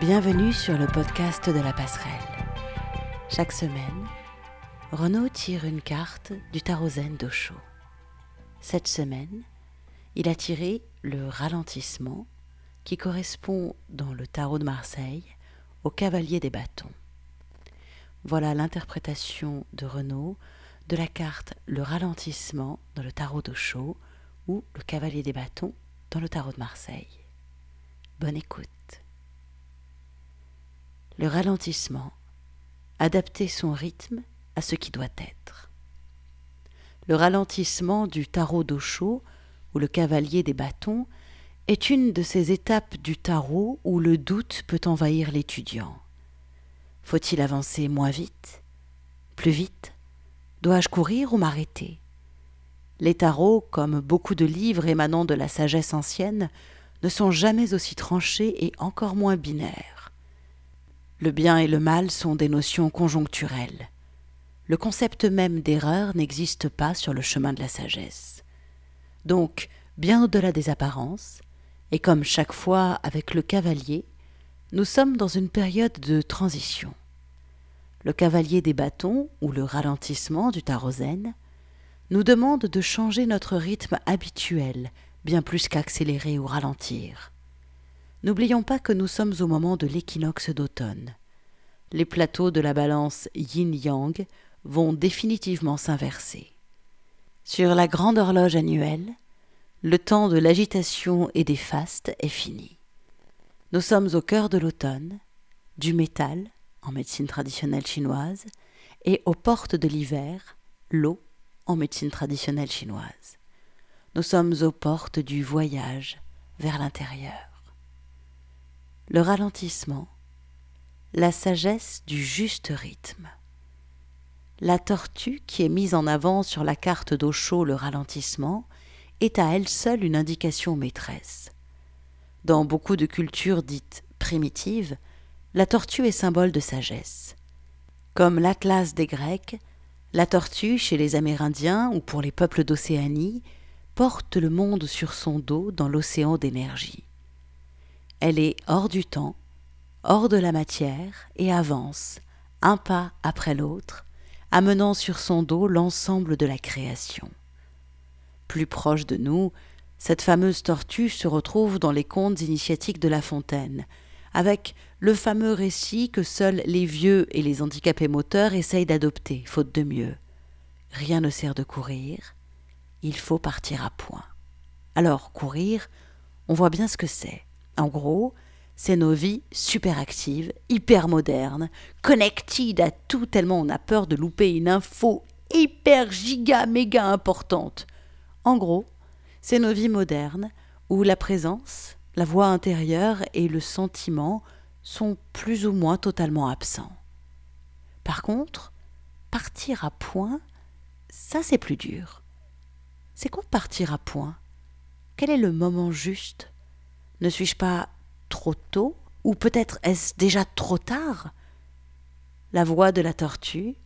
Bienvenue sur le podcast de la passerelle. Chaque semaine, Renaud tire une carte du tarot zen d'Osho. Cette semaine, il a tiré le ralentissement qui correspond dans le tarot de Marseille au cavalier des bâtons. Voilà l'interprétation de Renaud de la carte le ralentissement dans le tarot d'Osho ou le cavalier des bâtons dans le tarot de Marseille. Bonne écoute. Le ralentissement, adapter son rythme à ce qui doit être. Le ralentissement du tarot d'Osho ou le cavalier des bâtons est une de ces étapes du tarot où le doute peut envahir l'étudiant. Faut-il avancer moins vite Plus vite? Dois-je courir ou m'arrêter? Les tarots, comme beaucoup de livres émanant de la sagesse ancienne, ne sont jamais aussi tranchés et encore moins binaires. Le bien et le mal sont des notions conjoncturelles. Le concept même d'erreur n'existe pas sur le chemin de la sagesse. Donc, bien au-delà des apparences, et comme chaque fois avec le cavalier, nous sommes dans une période de transition le cavalier des bâtons ou le ralentissement du tarot nous demande de changer notre rythme habituel, bien plus qu'accélérer ou ralentir. N'oublions pas que nous sommes au moment de l'équinoxe d'automne. Les plateaux de la balance yin-yang vont définitivement s'inverser. Sur la grande horloge annuelle, le temps de l'agitation et des fastes est fini. Nous sommes au cœur de l'automne, du métal, en médecine traditionnelle chinoise, et aux portes de l'hiver, l'eau en médecine traditionnelle chinoise. Nous sommes aux portes du voyage vers l'intérieur. Le ralentissement, la sagesse du juste rythme. La tortue qui est mise en avant sur la carte d'eau chaud le ralentissement est à elle seule une indication maîtresse. Dans beaucoup de cultures dites primitives, la tortue est symbole de sagesse. Comme l'Atlas des Grecs, la tortue, chez les Amérindiens ou pour les peuples d'Océanie, porte le monde sur son dos dans l'océan d'énergie. Elle est hors du temps, hors de la matière, et avance, un pas après l'autre, amenant sur son dos l'ensemble de la création. Plus proche de nous, cette fameuse tortue se retrouve dans les contes initiatiques de La Fontaine, avec le fameux récit que seuls les vieux et les handicapés moteurs essayent d'adopter, faute de mieux. Rien ne sert de courir, il faut partir à point. Alors, courir, on voit bien ce que c'est. En gros, c'est nos vies super actives, hyper modernes, connected à tout tellement on a peur de louper une info hyper giga méga importante. En gros, c'est nos vies modernes où la présence, la voix intérieure et le sentiment sont plus ou moins totalement absents. Par contre, partir à point, ça c'est plus dur. C'est quoi partir à point? Quel est le moment juste Ne suis-je pas trop tôt Ou peut-être est-ce déjà trop tard La voix de la tortue,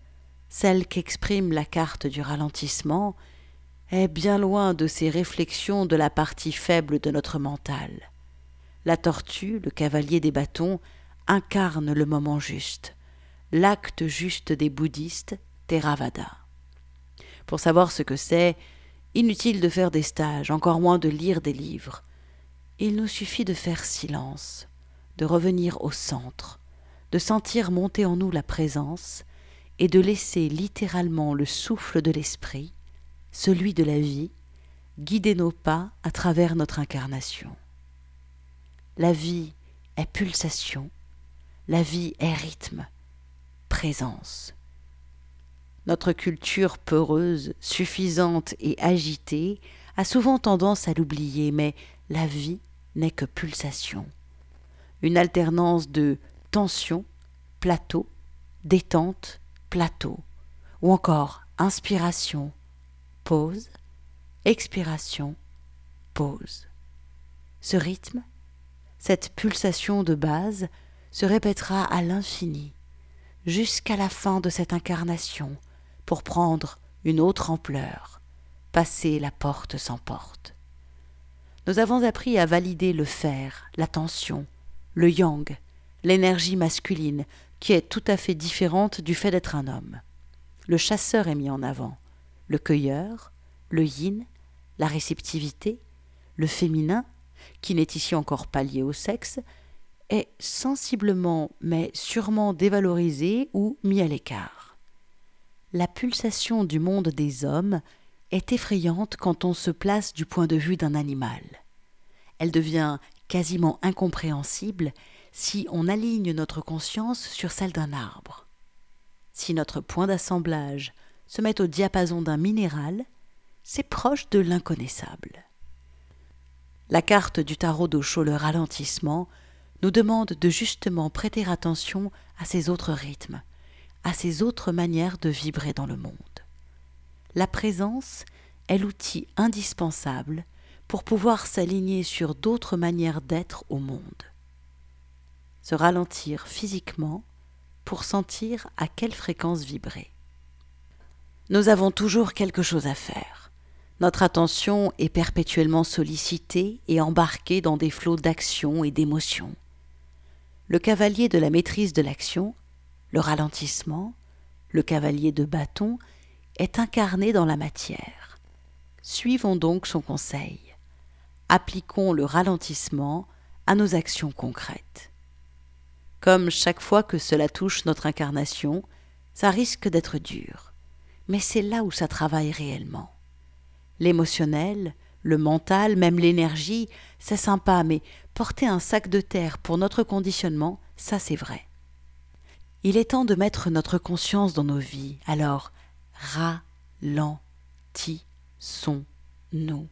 celle qu'exprime la carte du ralentissement, est bien loin de ces réflexions de la partie faible de notre mental. La tortue, le cavalier des bâtons, incarne le moment juste, l'acte juste des bouddhistes, Theravada. Pour savoir ce que c'est, inutile de faire des stages, encore moins de lire des livres. Il nous suffit de faire silence, de revenir au centre, de sentir monter en nous la présence, et de laisser littéralement le souffle de l'esprit, celui de la vie, guider nos pas à travers notre incarnation. La vie est pulsation, la vie est rythme, présence. Notre culture peureuse, suffisante et agitée a souvent tendance à l'oublier, mais la vie n'est que pulsation. Une alternance de tension, plateau, détente, plateau, ou encore inspiration, pause, expiration, pause. Ce rythme cette pulsation de base se répétera à l'infini, jusqu'à la fin de cette incarnation, pour prendre une autre ampleur, passer la porte sans porte. Nous avons appris à valider le fer, la tension, le yang, l'énergie masculine, qui est tout à fait différente du fait d'être un homme. Le chasseur est mis en avant, le cueilleur, le yin, la réceptivité, le féminin, qui n'est ici encore pas lié au sexe, est sensiblement mais sûrement dévalorisé ou mis à l'écart. La pulsation du monde des hommes est effrayante quand on se place du point de vue d'un animal. Elle devient quasiment incompréhensible si on aligne notre conscience sur celle d'un arbre. Si notre point d'assemblage se met au diapason d'un minéral, c'est proche de l'inconnaissable. La carte du tarot d'Osho, le ralentissement, nous demande de justement prêter attention à ces autres rythmes, à ces autres manières de vibrer dans le monde. La présence est l'outil indispensable pour pouvoir s'aligner sur d'autres manières d'être au monde se ralentir physiquement pour sentir à quelle fréquence vibrer. Nous avons toujours quelque chose à faire. Notre attention est perpétuellement sollicitée et embarquée dans des flots d'action et d'émotions. Le cavalier de la maîtrise de l'action, le ralentissement, le cavalier de bâton, est incarné dans la matière. Suivons donc son conseil. Appliquons le ralentissement à nos actions concrètes. Comme chaque fois que cela touche notre incarnation, ça risque d'être dur. Mais c'est là où ça travaille réellement. L'émotionnel, le mental, même l'énergie, c'est sympa, mais porter un sac de terre pour notre conditionnement, ça c'est vrai. Il est temps de mettre notre conscience dans nos vies, alors ralentissons-nous.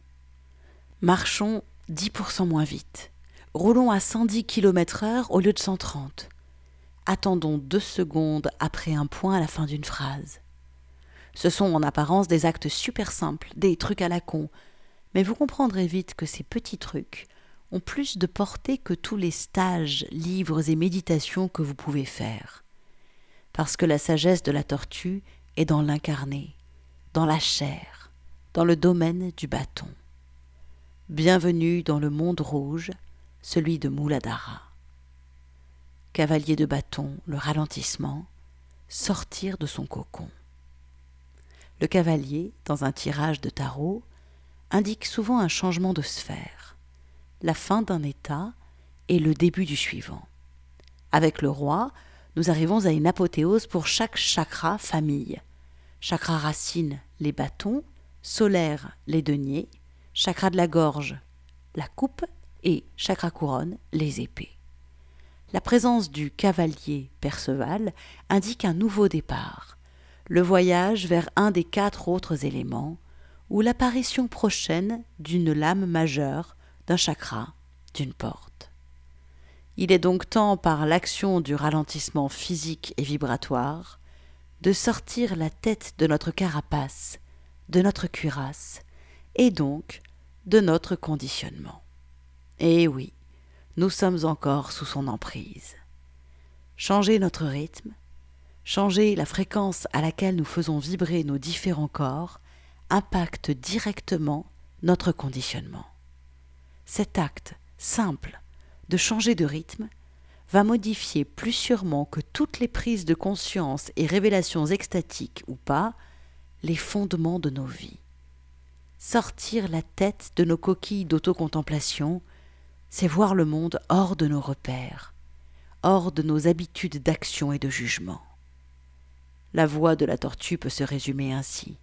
Marchons 10% moins vite. Roulons à 110 km heure au lieu de 130. Attendons deux secondes après un point à la fin d'une phrase. Ce sont en apparence des actes super simples, des trucs à la con, mais vous comprendrez vite que ces petits trucs ont plus de portée que tous les stages, livres et méditations que vous pouvez faire. Parce que la sagesse de la tortue est dans l'incarné, dans la chair, dans le domaine du bâton. Bienvenue dans le monde rouge, celui de Mouladara. Cavalier de bâton, le ralentissement, sortir de son cocon. Le cavalier, dans un tirage de tarot, indique souvent un changement de sphère, la fin d'un état et le début du suivant. Avec le roi, nous arrivons à une apothéose pour chaque chakra famille. Chakra racine, les bâtons, solaire, les deniers, chakra de la gorge, la coupe et chakra couronne, les épées. La présence du cavalier Perceval indique un nouveau départ, le voyage vers un des quatre autres éléments, ou l'apparition prochaine d'une lame majeure, d'un chakra, d'une porte. Il est donc temps, par l'action du ralentissement physique et vibratoire, de sortir la tête de notre carapace, de notre cuirasse, et donc de notre conditionnement. Eh oui, nous sommes encore sous son emprise. Changer notre rythme, changer la fréquence à laquelle nous faisons vibrer nos différents corps impacte directement notre conditionnement. Cet acte simple de changer de rythme va modifier plus sûrement que toutes les prises de conscience et révélations extatiques ou pas les fondements de nos vies. Sortir la tête de nos coquilles d'autocontemplation c'est voir le monde hors de nos repères, hors de nos habitudes d'action et de jugement. La voie de la tortue peut se résumer ainsi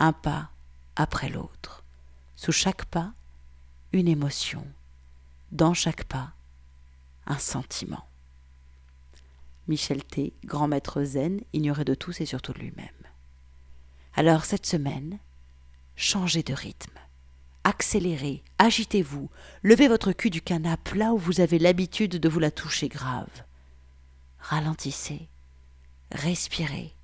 un pas après l'autre, sous chaque pas, une émotion, dans chaque pas, un sentiment. Michel T., grand maître zen, ignoré de tous et surtout de lui-même. Alors cette semaine, changez de rythme accélérez, agitez-vous, levez votre cul du canapé là où vous avez l'habitude de vous la toucher grave. Ralentissez, respirez,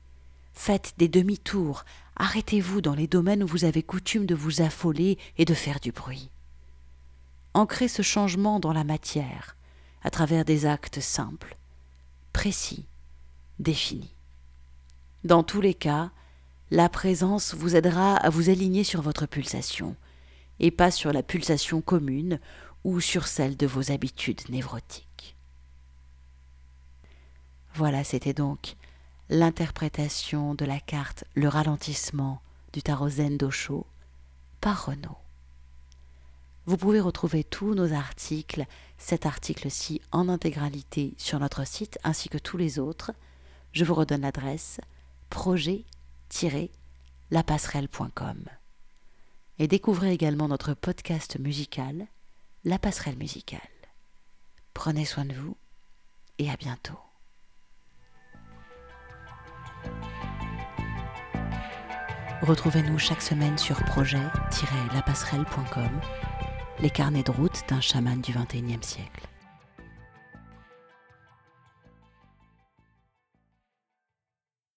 faites des demi-tours, arrêtez-vous dans les domaines où vous avez coutume de vous affoler et de faire du bruit. Ancrez ce changement dans la matière, à travers des actes simples, précis, définis. Dans tous les cas, la présence vous aidera à vous aligner sur votre pulsation, et pas sur la pulsation commune ou sur celle de vos habitudes névrotiques. Voilà, c'était donc l'interprétation de la carte Le ralentissement du tarot Zen d'Osho par Renaud. Vous pouvez retrouver tous nos articles, cet article-ci en intégralité sur notre site ainsi que tous les autres. Je vous redonne l'adresse projet-lapasserelle.com. Et découvrez également notre podcast musical, La Passerelle Musicale. Prenez soin de vous et à bientôt. Retrouvez-nous chaque semaine sur projet-lapasserelle.com, les carnets de route d'un chaman du XXIe siècle.